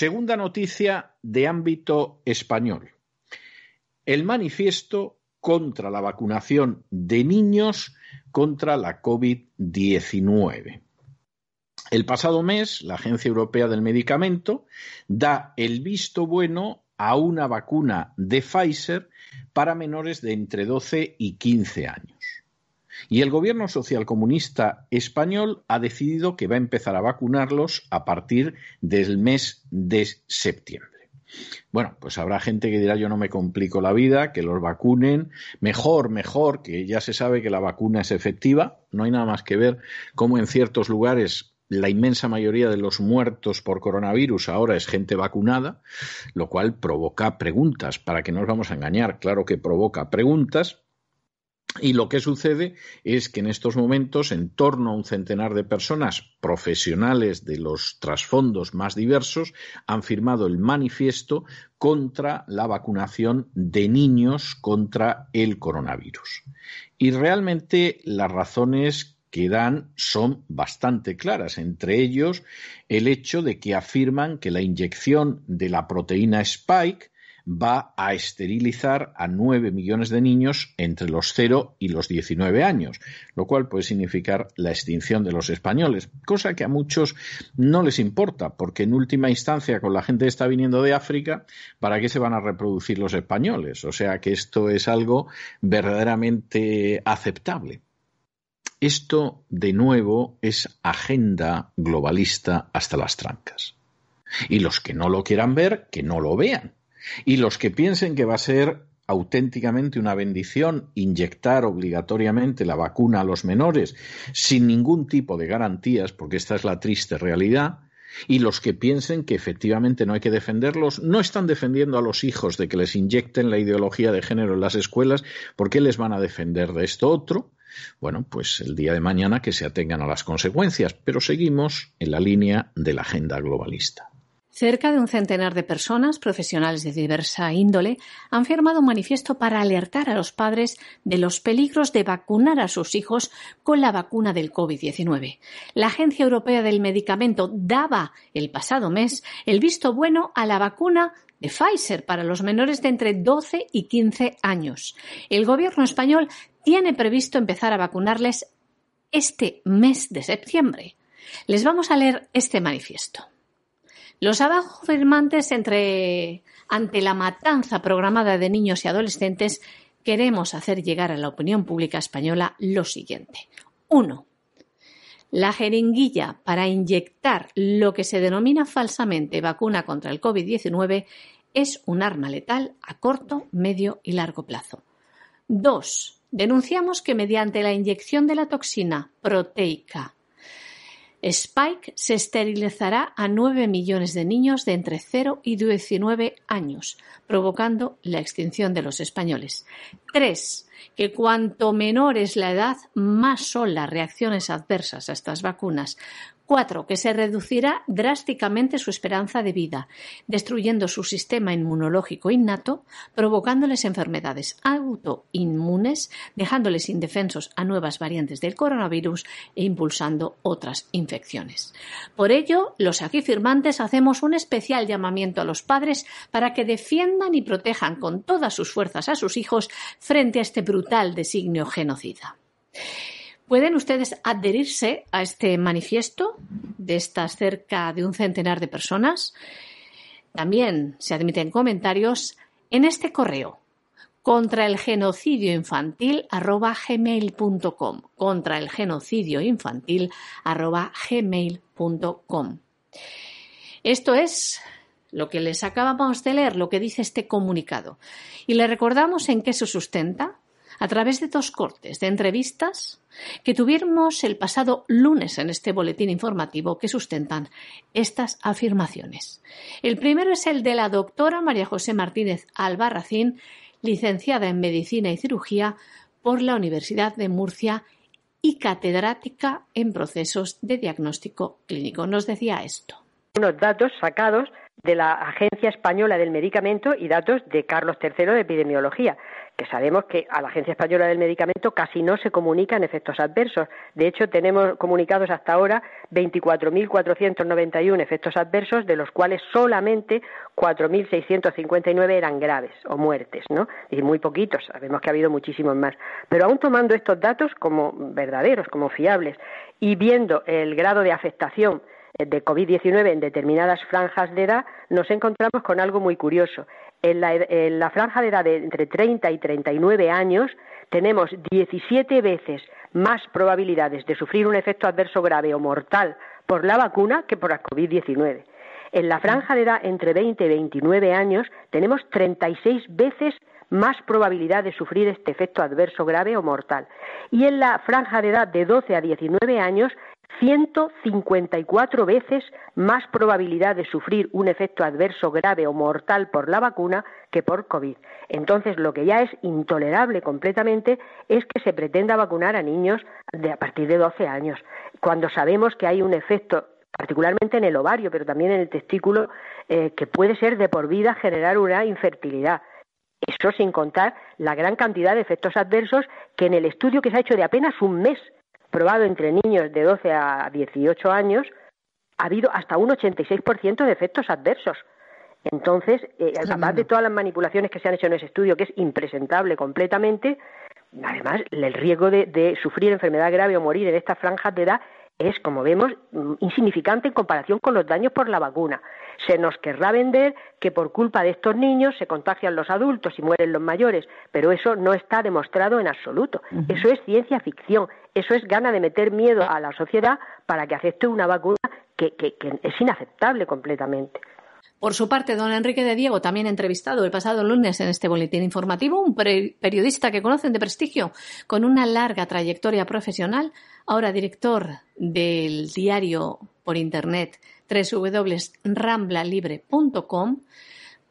Segunda noticia de ámbito español. El manifiesto contra la vacunación de niños contra la COVID-19. El pasado mes, la Agencia Europea del Medicamento da el visto bueno a una vacuna de Pfizer para menores de entre 12 y 15 años. Y el gobierno socialcomunista español ha decidido que va a empezar a vacunarlos a partir del mes de septiembre. Bueno, pues habrá gente que dirá yo no me complico la vida, que los vacunen, mejor, mejor, que ya se sabe que la vacuna es efectiva, no hay nada más que ver cómo en ciertos lugares la inmensa mayoría de los muertos por coronavirus ahora es gente vacunada, lo cual provoca preguntas, para que no nos vamos a engañar, claro que provoca preguntas, y lo que sucede es que en estos momentos, en torno a un centenar de personas profesionales de los trasfondos más diversos han firmado el manifiesto contra la vacunación de niños contra el coronavirus. Y realmente las razones que dan son bastante claras, entre ellos el hecho de que afirman que la inyección de la proteína Spike va a esterilizar a nueve millones de niños entre los 0 y los 19 años, lo cual puede significar la extinción de los españoles, cosa que a muchos no les importa, porque en última instancia, con la gente que está viniendo de África, ¿para qué se van a reproducir los españoles? O sea que esto es algo verdaderamente aceptable. Esto, de nuevo, es agenda globalista hasta las trancas. Y los que no lo quieran ver, que no lo vean y los que piensen que va a ser auténticamente una bendición inyectar obligatoriamente la vacuna a los menores sin ningún tipo de garantías, porque esta es la triste realidad, y los que piensen que efectivamente no hay que defenderlos, no están defendiendo a los hijos de que les inyecten la ideología de género en las escuelas, ¿por qué les van a defender de esto otro? Bueno, pues el día de mañana que se atengan a las consecuencias, pero seguimos en la línea de la agenda globalista. Cerca de un centenar de personas, profesionales de diversa índole, han firmado un manifiesto para alertar a los padres de los peligros de vacunar a sus hijos con la vacuna del COVID-19. La Agencia Europea del Medicamento daba el pasado mes el visto bueno a la vacuna de Pfizer para los menores de entre 12 y 15 años. El gobierno español tiene previsto empezar a vacunarles este mes de septiembre. Les vamos a leer este manifiesto. Los abajo firmantes entre, ante la matanza programada de niños y adolescentes queremos hacer llegar a la opinión pública española lo siguiente. Uno, la jeringuilla para inyectar lo que se denomina falsamente vacuna contra el COVID-19 es un arma letal a corto, medio y largo plazo. Dos, denunciamos que mediante la inyección de la toxina proteica Spike se esterilizará a 9 millones de niños de entre 0 y 19 años, provocando la extinción de los españoles. 3. Que cuanto menor es la edad, más son las reacciones adversas a estas vacunas, Cuatro, que se reducirá drásticamente su esperanza de vida, destruyendo su sistema inmunológico innato, provocándoles enfermedades autoinmunes, dejándoles indefensos a nuevas variantes del coronavirus e impulsando otras infecciones. Por ello, los aquí firmantes hacemos un especial llamamiento a los padres para que defiendan y protejan con todas sus fuerzas a sus hijos frente a este brutal designio genocida. Pueden ustedes adherirse a este manifiesto de estas cerca de un centenar de personas. También se admiten comentarios en este correo contra el genocidio infantil arroba gmail.com contra el genocidio infantil gmail.com esto es lo que les acabamos de leer, lo que dice este comunicado. Y le recordamos en qué se sustenta a través de dos cortes de entrevistas que tuvimos el pasado lunes en este boletín informativo que sustentan estas afirmaciones. El primero es el de la doctora María José Martínez Albarracín, licenciada en Medicina y Cirugía por la Universidad de Murcia y catedrática en procesos de diagnóstico clínico. Nos decía esto. Unos datos sacados de la Agencia Española del Medicamento y datos de Carlos III de Epidemiología, que sabemos que a la Agencia Española del Medicamento casi no se comunican efectos adversos. De hecho, tenemos comunicados hasta ahora 24.491 efectos adversos, de los cuales solamente 4.659 eran graves o muertes, ¿no? Y muy poquitos, sabemos que ha habido muchísimos más. Pero aún tomando estos datos como verdaderos, como fiables, y viendo el grado de afectación de COVID-19 en determinadas franjas de edad, nos encontramos con algo muy curioso. En la, franja de edad de entre 30 y 39 años tenemos 17 veces más probabilidades de sufrir un efecto adverso grave o mortal por la vacuna que por la COVID-19. En la franja de edad entre 20 y 29 años tenemos 36 veces más probabilidad de sufrir este efecto adverso grave o mortal. Y en la franja de edad de 12 a 19 años 154 veces más probabilidad de sufrir un efecto adverso grave o mortal por la vacuna que por COVID. Entonces, lo que ya es intolerable completamente es que se pretenda vacunar a niños de a partir de 12 años, cuando sabemos que hay un efecto particularmente en el ovario, pero también en el testículo, eh, que puede ser de por vida generar una infertilidad. Eso sin contar la gran cantidad de efectos adversos que en el estudio que se ha hecho de apenas un mes probado entre niños de 12 a 18 años, ha habido hasta un 86% de efectos adversos. Entonces, eh, además de todas las manipulaciones que se han hecho en ese estudio, que es impresentable completamente, además el riesgo de sufrir enfermedad grave o morir en estas franjas de edad es, como vemos, insignificante en comparación con los daños por la vacuna. Se nos querrá vender que por culpa de estos niños se contagian los adultos y mueren los mayores, pero eso no está demostrado en absoluto. Eso es ciencia ficción, eso es gana de meter miedo a la sociedad para que acepte una vacuna que es inaceptable completamente. Por su parte, don Enrique de Diego, también entrevistado el pasado lunes en este boletín informativo, un periodista que conocen de prestigio, con una larga trayectoria profesional, ahora director del diario por internet www.ramblalibre.com,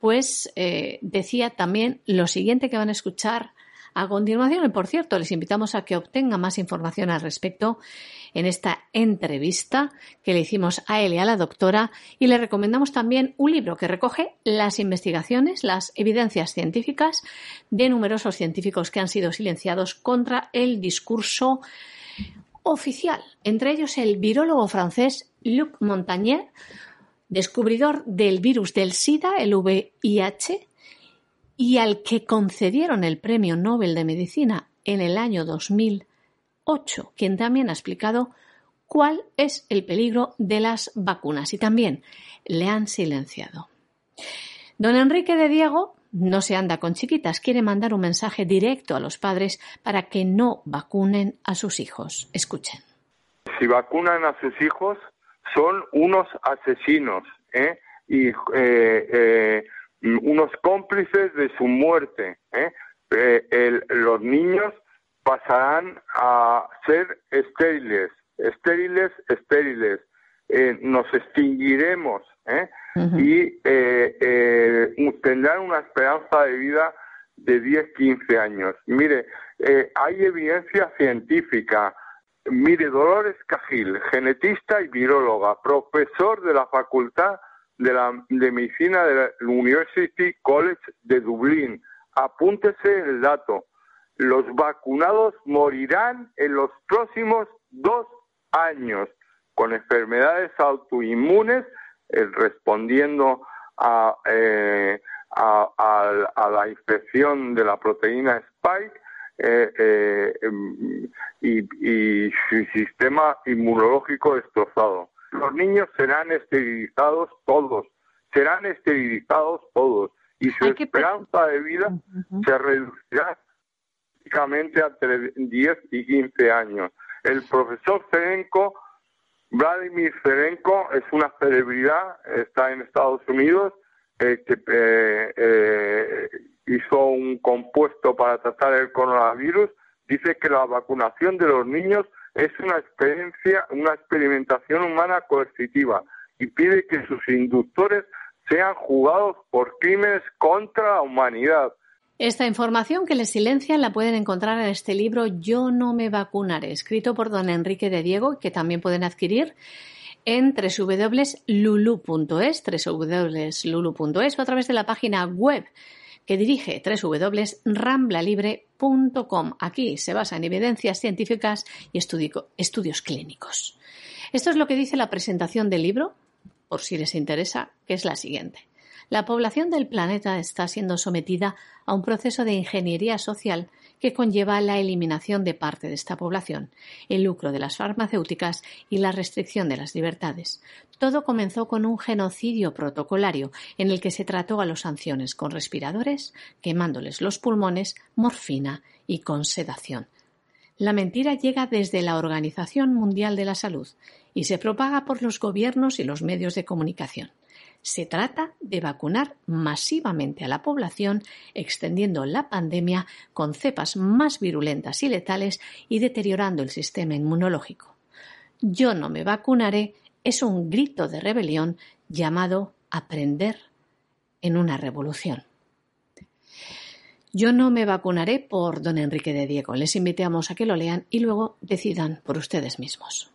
pues eh, decía también lo siguiente que van a escuchar a continuación, y por cierto, les invitamos a que obtengan más información al respecto en esta entrevista que le hicimos a él y a la doctora y le recomendamos también un libro que recoge las investigaciones, las evidencias científicas de numerosos científicos que han sido silenciados contra el discurso oficial, entre ellos el virólogo francés Luc Montagnier, descubridor del virus del SIDA, el VIH, y al que concedieron el Premio Nobel de Medicina en el año 2008, quien también ha explicado cuál es el peligro de las vacunas y también le han silenciado. Don Enrique de Diego no se anda con chiquitas, quiere mandar un mensaje directo a los padres para que no vacunen a sus hijos. Escuchen. Si vacunan a sus hijos, son unos asesinos ¿eh? y eh, eh, unos cómplices de su muerte. los niños pasarán a ser estériles, estériles, estériles. Eh, nos extinguiremos y tendrán una esperanza de vida de 10, 15 años. Mire, hay evidencia científica. Mire, Dolores Cajil, genetista y viróloga, profesor de la Facultad de, la, de Medicina de la University College de Dublín. Apúntese el dato. Los vacunados morirán en los próximos dos años con enfermedades autoinmunes, eh, respondiendo a, eh, a, la infección de la proteína Spike eh, em, y, y su sistema inmunológico destrozado. Los niños serán esterilizados todos, serán esterilizados todos y su esperanza de vida se reducirá prácticamente entre 10 y 15 años. El profesor Ferenco, Vladimir Ferenco, es una celebridad, está en Estados Unidos, eh, eh, eh, hizo un compuesto para tratar el coronavirus, dice que la vacunación de los niños es una experiencia, una experimentación humana coercitiva y pide que sus inductores sean juzgados por crímenes contra la humanidad. Esta información que les silencian la pueden encontrar en este libro Yo no me vacunaré, escrito por don Enrique de Diego, que también pueden adquirir en www.lulu.es, www.lulu.es o a través de la página web que dirige www.ramblalibre.com. Aquí se basa en evidencias científicas y estudios clínicos. Esto es lo que dice la presentación del libro, por si les interesa, que es la siguiente. La población del planeta está siendo sometida a un proceso de ingeniería social que conlleva la eliminación de parte de esta población, el lucro de las farmacéuticas y la restricción de las libertades. Todo comenzó con un genocidio protocolario en el que se trató a los ancianos con respiradores, quemándoles los pulmones, morfina y con sedación. La mentira llega desde la Organización Mundial de la Salud y se propaga por los gobiernos y los medios de comunicación. Se trata de vacunar masivamente a la población, extendiendo la pandemia con cepas más virulentas y letales y deteriorando el sistema inmunológico. Yo no me vacunaré es un grito de rebelión llamado aprender en una revolución. Yo no me vacunaré por don Enrique de Diego. Les invitamos a que lo lean y luego decidan por ustedes mismos.